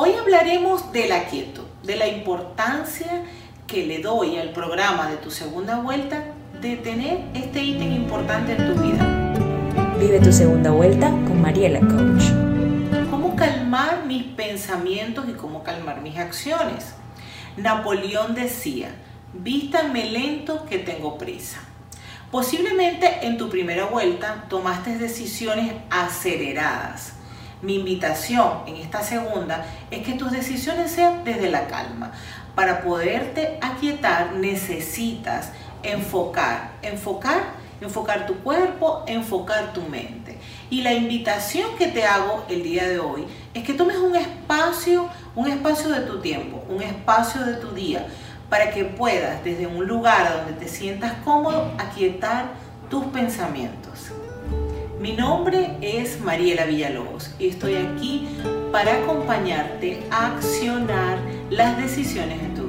Hoy hablaremos de la quietud, de la importancia que le doy al programa de tu segunda vuelta de tener este ítem importante en tu vida. Vive tu segunda vuelta con Mariela Coach. ¿Cómo calmar mis pensamientos y cómo calmar mis acciones? Napoleón decía, vístanme lento que tengo prisa. Posiblemente en tu primera vuelta tomaste decisiones aceleradas mi invitación en esta segunda es que tus decisiones sean desde la calma. Para poderte aquietar necesitas enfocar, enfocar, enfocar tu cuerpo, enfocar tu mente. Y la invitación que te hago el día de hoy es que tomes un espacio, un espacio de tu tiempo, un espacio de tu día, para que puedas desde un lugar donde te sientas cómodo aquietar tus pensamientos. Mi nombre es Mariela Villalobos y estoy aquí para acompañarte a accionar las decisiones de tu